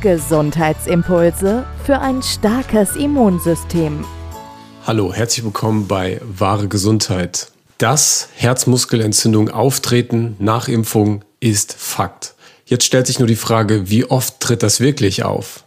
Gesundheitsimpulse für ein starkes Immunsystem. Hallo, herzlich willkommen bei Wahre Gesundheit. Dass Herzmuskelentzündung auftreten nach Impfung ist Fakt. Jetzt stellt sich nur die Frage, wie oft tritt das wirklich auf?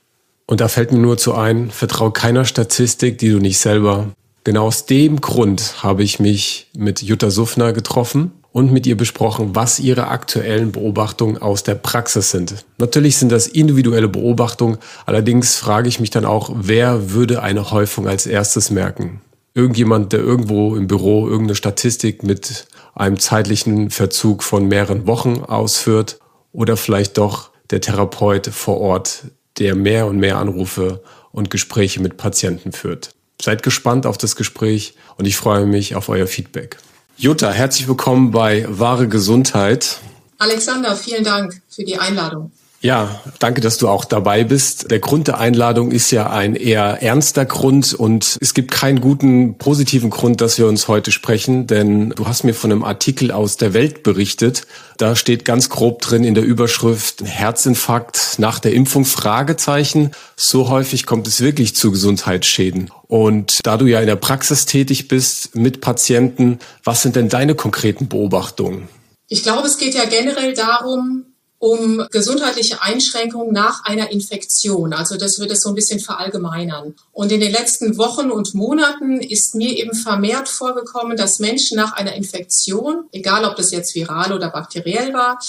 Und da fällt mir nur zu ein, vertrau keiner Statistik, die du nicht selber. Genau aus dem Grund habe ich mich mit Jutta Suffner getroffen und mit ihr besprochen, was ihre aktuellen Beobachtungen aus der Praxis sind. Natürlich sind das individuelle Beobachtungen, allerdings frage ich mich dann auch, wer würde eine Häufung als erstes merken? Irgendjemand, der irgendwo im Büro irgendeine Statistik mit einem zeitlichen Verzug von mehreren Wochen ausführt oder vielleicht doch der Therapeut vor Ort, der mehr und mehr Anrufe und Gespräche mit Patienten führt. Seid gespannt auf das Gespräch und ich freue mich auf euer Feedback. Jutta, herzlich willkommen bei Wahre Gesundheit. Alexander, vielen Dank für die Einladung. Ja, danke, dass du auch dabei bist. Der Grund der Einladung ist ja ein eher ernster Grund und es gibt keinen guten positiven Grund, dass wir uns heute sprechen, denn du hast mir von einem Artikel aus der Welt berichtet. Da steht ganz grob drin in der Überschrift Herzinfarkt nach der Impfung Fragezeichen. So häufig kommt es wirklich zu Gesundheitsschäden. Und da du ja in der Praxis tätig bist mit Patienten, was sind denn deine konkreten Beobachtungen? Ich glaube, es geht ja generell darum, um gesundheitliche Einschränkungen nach einer Infektion. Also das wird es so ein bisschen verallgemeinern. Und in den letzten Wochen und Monaten ist mir eben vermehrt vorgekommen, dass Menschen nach einer Infektion, egal ob das jetzt viral oder bakteriell war,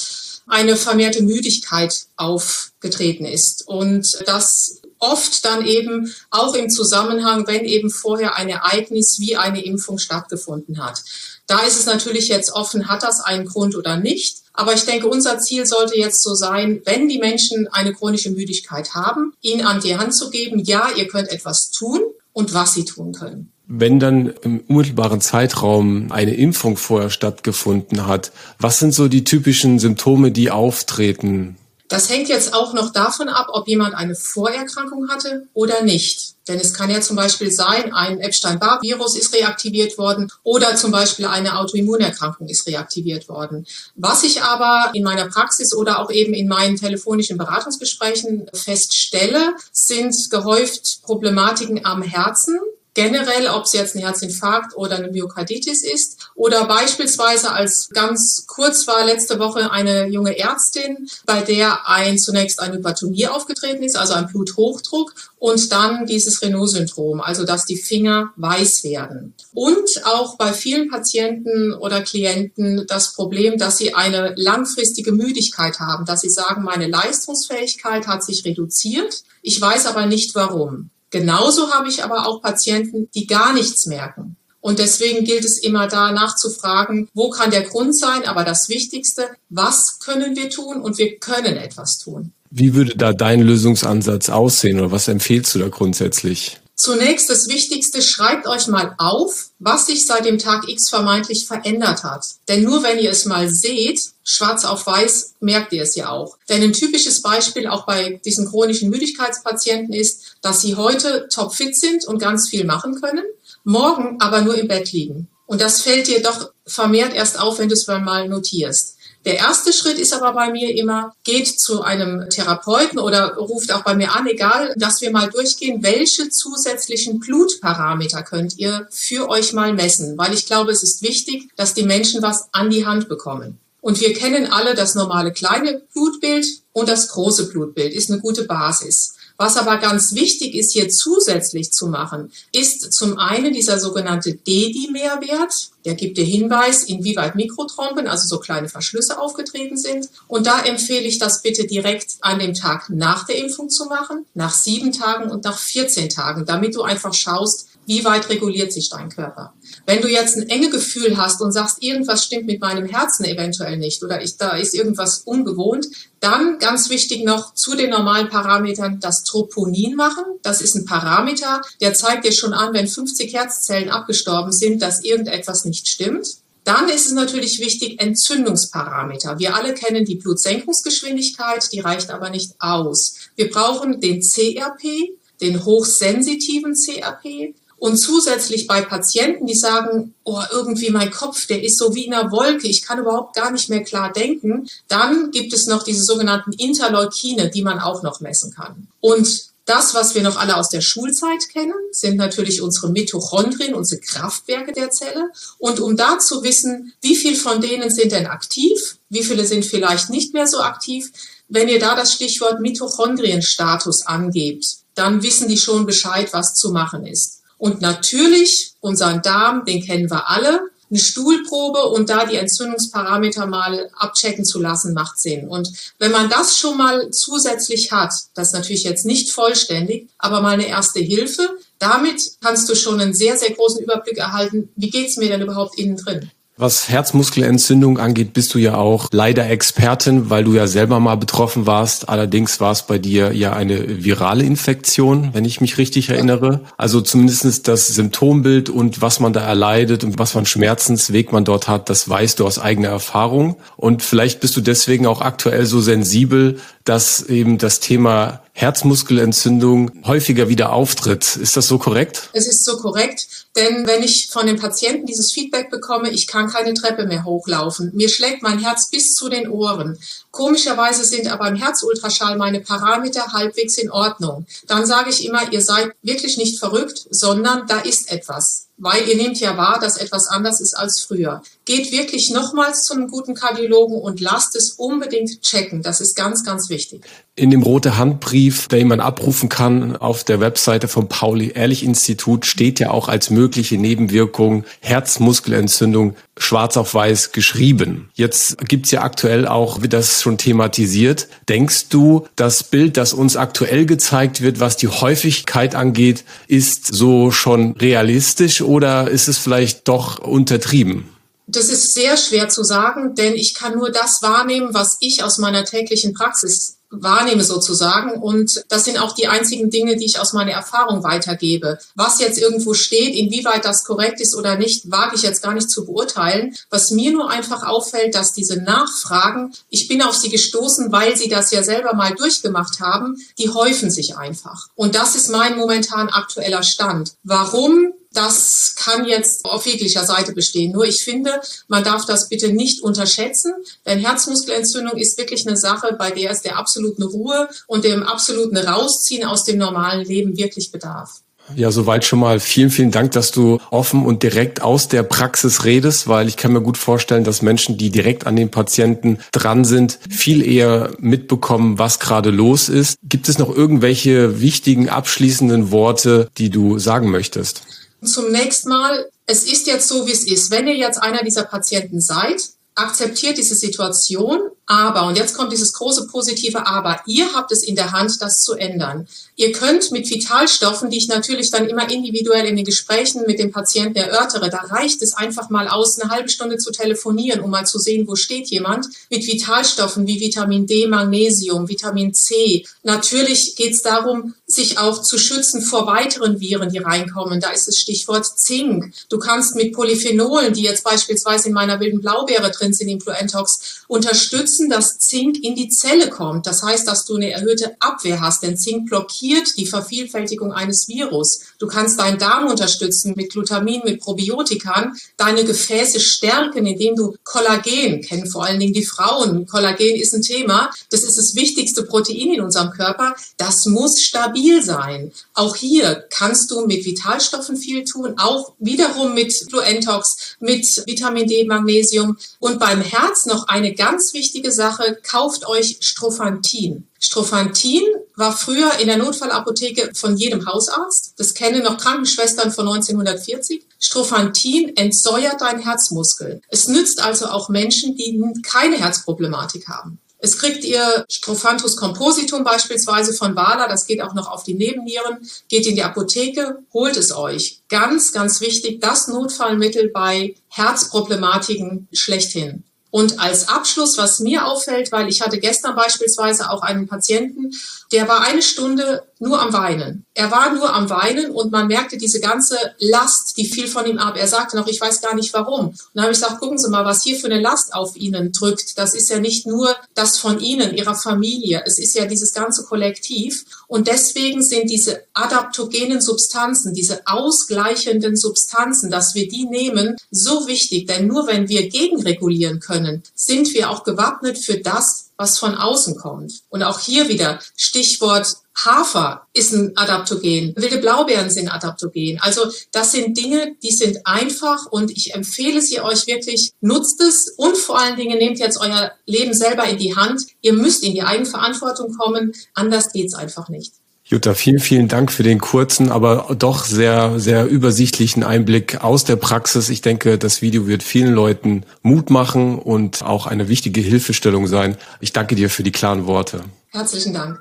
eine vermehrte Müdigkeit aufgetreten ist. Und das oft dann eben auch im Zusammenhang, wenn eben vorher ein Ereignis wie eine Impfung stattgefunden hat. Da ist es natürlich jetzt offen, hat das einen Grund oder nicht. Aber ich denke, unser Ziel sollte jetzt so sein, wenn die Menschen eine chronische Müdigkeit haben, ihnen an die Hand zu geben, ja, ihr könnt etwas tun und was sie tun können. Wenn dann im unmittelbaren Zeitraum eine Impfung vorher stattgefunden hat, was sind so die typischen Symptome, die auftreten? Das hängt jetzt auch noch davon ab, ob jemand eine Vorerkrankung hatte oder nicht. Denn es kann ja zum Beispiel sein, ein Epstein-Barr-Virus ist reaktiviert worden oder zum Beispiel eine Autoimmunerkrankung ist reaktiviert worden. Was ich aber in meiner Praxis oder auch eben in meinen telefonischen Beratungsgesprächen feststelle, sind gehäuft Problematiken am Herzen, generell, ob es jetzt ein Herzinfarkt oder eine Myokarditis ist. Oder beispielsweise als ganz kurz war letzte Woche eine junge Ärztin, bei der ein zunächst eine Hypertonie aufgetreten ist, also ein Bluthochdruck und dann dieses Renault-Syndrom, also dass die Finger weiß werden. Und auch bei vielen Patienten oder Klienten das Problem, dass sie eine langfristige Müdigkeit haben, dass sie sagen, meine Leistungsfähigkeit hat sich reduziert, ich weiß aber nicht warum. Genauso habe ich aber auch Patienten, die gar nichts merken. Und deswegen gilt es immer da nachzufragen, wo kann der Grund sein? Aber das Wichtigste, was können wir tun? Und wir können etwas tun. Wie würde da dein Lösungsansatz aussehen oder was empfehlst du da grundsätzlich? Zunächst das Wichtigste, schreibt euch mal auf, was sich seit dem Tag X vermeintlich verändert hat. Denn nur wenn ihr es mal seht, schwarz auf weiß, merkt ihr es ja auch. Denn ein typisches Beispiel auch bei diesen chronischen Müdigkeitspatienten ist, dass sie heute topfit sind und ganz viel machen können, morgen aber nur im Bett liegen. Und das fällt dir doch vermehrt erst auf, wenn du es mal notierst. Der erste Schritt ist aber bei mir immer, geht zu einem Therapeuten oder ruft auch bei mir an, egal, dass wir mal durchgehen, welche zusätzlichen Blutparameter könnt ihr für euch mal messen, weil ich glaube, es ist wichtig, dass die Menschen was an die Hand bekommen. Und wir kennen alle das normale kleine Blutbild und das große Blutbild ist eine gute Basis. Was aber ganz wichtig ist, hier zusätzlich zu machen, ist zum einen dieser sogenannte DEDI-Mehrwert. Der gibt dir Hinweis, inwieweit Mikrotrompen, also so kleine Verschlüsse aufgetreten sind. Und da empfehle ich das bitte direkt an dem Tag nach der Impfung zu machen, nach sieben Tagen und nach 14 Tagen, damit du einfach schaust, wie weit reguliert sich dein Körper. Wenn du jetzt ein enge Gefühl hast und sagst, irgendwas stimmt mit meinem Herzen eventuell nicht oder ich, da ist irgendwas ungewohnt, dann ganz wichtig noch zu den normalen Parametern das Troponin machen. Das ist ein Parameter, der zeigt dir schon an, wenn 50 Herzzellen abgestorben sind, dass irgendetwas nicht stimmt. Dann ist es natürlich wichtig, Entzündungsparameter. Wir alle kennen die Blutsenkungsgeschwindigkeit, die reicht aber nicht aus. Wir brauchen den CRP, den hochsensitiven CRP, und zusätzlich bei Patienten, die sagen, oh, irgendwie mein Kopf, der ist so wie in einer Wolke, ich kann überhaupt gar nicht mehr klar denken, dann gibt es noch diese sogenannten Interleukine, die man auch noch messen kann. Und das, was wir noch alle aus der Schulzeit kennen, sind natürlich unsere Mitochondrien, unsere Kraftwerke der Zelle. Und um da zu wissen, wie viel von denen sind denn aktiv, wie viele sind vielleicht nicht mehr so aktiv, wenn ihr da das Stichwort Mitochondrienstatus angebt, dann wissen die schon Bescheid, was zu machen ist. Und natürlich, unseren Darm, den kennen wir alle. Eine Stuhlprobe und da die Entzündungsparameter mal abchecken zu lassen, macht Sinn. Und wenn man das schon mal zusätzlich hat, das ist natürlich jetzt nicht vollständig, aber mal eine erste Hilfe, damit kannst du schon einen sehr, sehr großen Überblick erhalten, wie geht's mir denn überhaupt innen drin. Was Herzmuskelentzündung angeht, bist du ja auch leider Expertin, weil du ja selber mal betroffen warst. Allerdings war es bei dir ja eine virale Infektion, wenn ich mich richtig erinnere. Also zumindestens das Symptombild und was man da erleidet und was für einen Schmerzensweg man dort hat, das weißt du aus eigener Erfahrung. Und vielleicht bist du deswegen auch aktuell so sensibel, dass eben das Thema Herzmuskelentzündung häufiger wieder auftritt. Ist das so korrekt? Es ist so korrekt, denn wenn ich von den Patienten dieses Feedback bekomme, ich kann keine Treppe mehr hochlaufen, mir schlägt mein Herz bis zu den Ohren. Komischerweise sind aber im Herzultraschall meine Parameter halbwegs in Ordnung. Dann sage ich immer, ihr seid wirklich nicht verrückt, sondern da ist etwas weil ihr nehmt ja wahr, dass etwas anders ist als früher. Geht wirklich nochmals zu einem guten Kardiologen und lasst es unbedingt checken. Das ist ganz, ganz wichtig. In dem rote Handbrief, den man abrufen kann auf der Webseite vom Pauli-Ehrlich-Institut, steht ja auch als mögliche Nebenwirkung Herzmuskelentzündung schwarz auf weiß geschrieben. Jetzt gibt's ja aktuell auch, wie das schon thematisiert. Denkst du, das Bild, das uns aktuell gezeigt wird, was die Häufigkeit angeht, ist so schon realistisch oder ist es vielleicht doch untertrieben? Das ist sehr schwer zu sagen, denn ich kann nur das wahrnehmen, was ich aus meiner täglichen Praxis wahrnehme sozusagen. Und das sind auch die einzigen Dinge, die ich aus meiner Erfahrung weitergebe. Was jetzt irgendwo steht, inwieweit das korrekt ist oder nicht, wage ich jetzt gar nicht zu beurteilen. Was mir nur einfach auffällt, dass diese Nachfragen, ich bin auf sie gestoßen, weil sie das ja selber mal durchgemacht haben, die häufen sich einfach. Und das ist mein momentan aktueller Stand. Warum das kann jetzt auf jeglicher Seite bestehen. Nur ich finde, man darf das bitte nicht unterschätzen, denn Herzmuskelentzündung ist wirklich eine Sache, bei der es der absoluten Ruhe und dem absoluten Rausziehen aus dem normalen Leben wirklich bedarf. Ja, soweit schon mal vielen, vielen Dank, dass du offen und direkt aus der Praxis redest, weil ich kann mir gut vorstellen, dass Menschen, die direkt an den Patienten dran sind, viel eher mitbekommen, was gerade los ist. Gibt es noch irgendwelche wichtigen abschließenden Worte, die du sagen möchtest? Zunächst mal, es ist jetzt so, wie es ist. Wenn ihr jetzt einer dieser Patienten seid, akzeptiert diese Situation, aber, und jetzt kommt dieses große positive Aber, ihr habt es in der Hand, das zu ändern. Ihr könnt mit Vitalstoffen, die ich natürlich dann immer individuell in den Gesprächen mit dem Patienten erörtere, da reicht es einfach mal aus, eine halbe Stunde zu telefonieren, um mal zu sehen, wo steht jemand, mit Vitalstoffen wie Vitamin D, Magnesium, Vitamin C. Natürlich geht es darum, sich auch zu schützen vor weiteren Viren, die reinkommen. Da ist das Stichwort Zink. Du kannst mit Polyphenolen, die jetzt beispielsweise in meiner wilden Blaubeere drin sind, im Fluentox, unterstützen, dass Zink in die Zelle kommt. Das heißt, dass du eine erhöhte Abwehr hast, denn Zink blockiert die Vervielfältigung eines Virus. Du kannst deinen Darm unterstützen mit Glutamin, mit Probiotikern, deine Gefäße stärken, indem du Kollagen, kennen vor allen Dingen die Frauen. Kollagen ist ein Thema. Das ist das wichtigste Protein in unserem Körper. Das muss stabil sein. Auch hier kannst du mit Vitalstoffen viel tun, auch wiederum mit Fluentox, mit Vitamin D, Magnesium und beim Herz noch eine ganz wichtige wichtige Sache, kauft euch Strophantin. Strophantin war früher in der Notfallapotheke von jedem Hausarzt. Das kennen noch Krankenschwestern von 1940. Strophantin entsäuert deinen Herzmuskel. Es nützt also auch Menschen, die keine Herzproblematik haben. Es kriegt ihr Strophanthus compositum beispielsweise von Wala, das geht auch noch auf die Nebennieren, geht in die Apotheke, holt es euch. Ganz, ganz wichtig, das Notfallmittel bei Herzproblematiken schlechthin. Und als Abschluss, was mir auffällt, weil ich hatte gestern beispielsweise auch einen Patienten, der war eine Stunde nur am Weinen. Er war nur am Weinen und man merkte diese ganze Last, die fiel von ihm ab. Er sagte noch, ich weiß gar nicht warum. Und dann habe ich gesagt, gucken Sie mal, was hier für eine Last auf Ihnen drückt. Das ist ja nicht nur das von Ihnen, Ihrer Familie. Es ist ja dieses ganze Kollektiv. Und deswegen sind diese adaptogenen Substanzen, diese ausgleichenden Substanzen, dass wir die nehmen, so wichtig. Denn nur wenn wir gegenregulieren können, sind wir auch gewappnet für das, was von außen kommt. Und auch hier wieder Stichwort Hafer ist ein Adaptogen, wilde Blaubeeren sind Adaptogen. Also das sind Dinge, die sind einfach und ich empfehle sie euch wirklich, nutzt es und vor allen Dingen nehmt jetzt euer Leben selber in die Hand. Ihr müsst in die Eigenverantwortung kommen, anders geht's einfach nicht. Jutta, vielen, vielen Dank für den kurzen, aber doch sehr, sehr übersichtlichen Einblick aus der Praxis. Ich denke, das Video wird vielen Leuten Mut machen und auch eine wichtige Hilfestellung sein. Ich danke dir für die klaren Worte. Herzlichen Dank.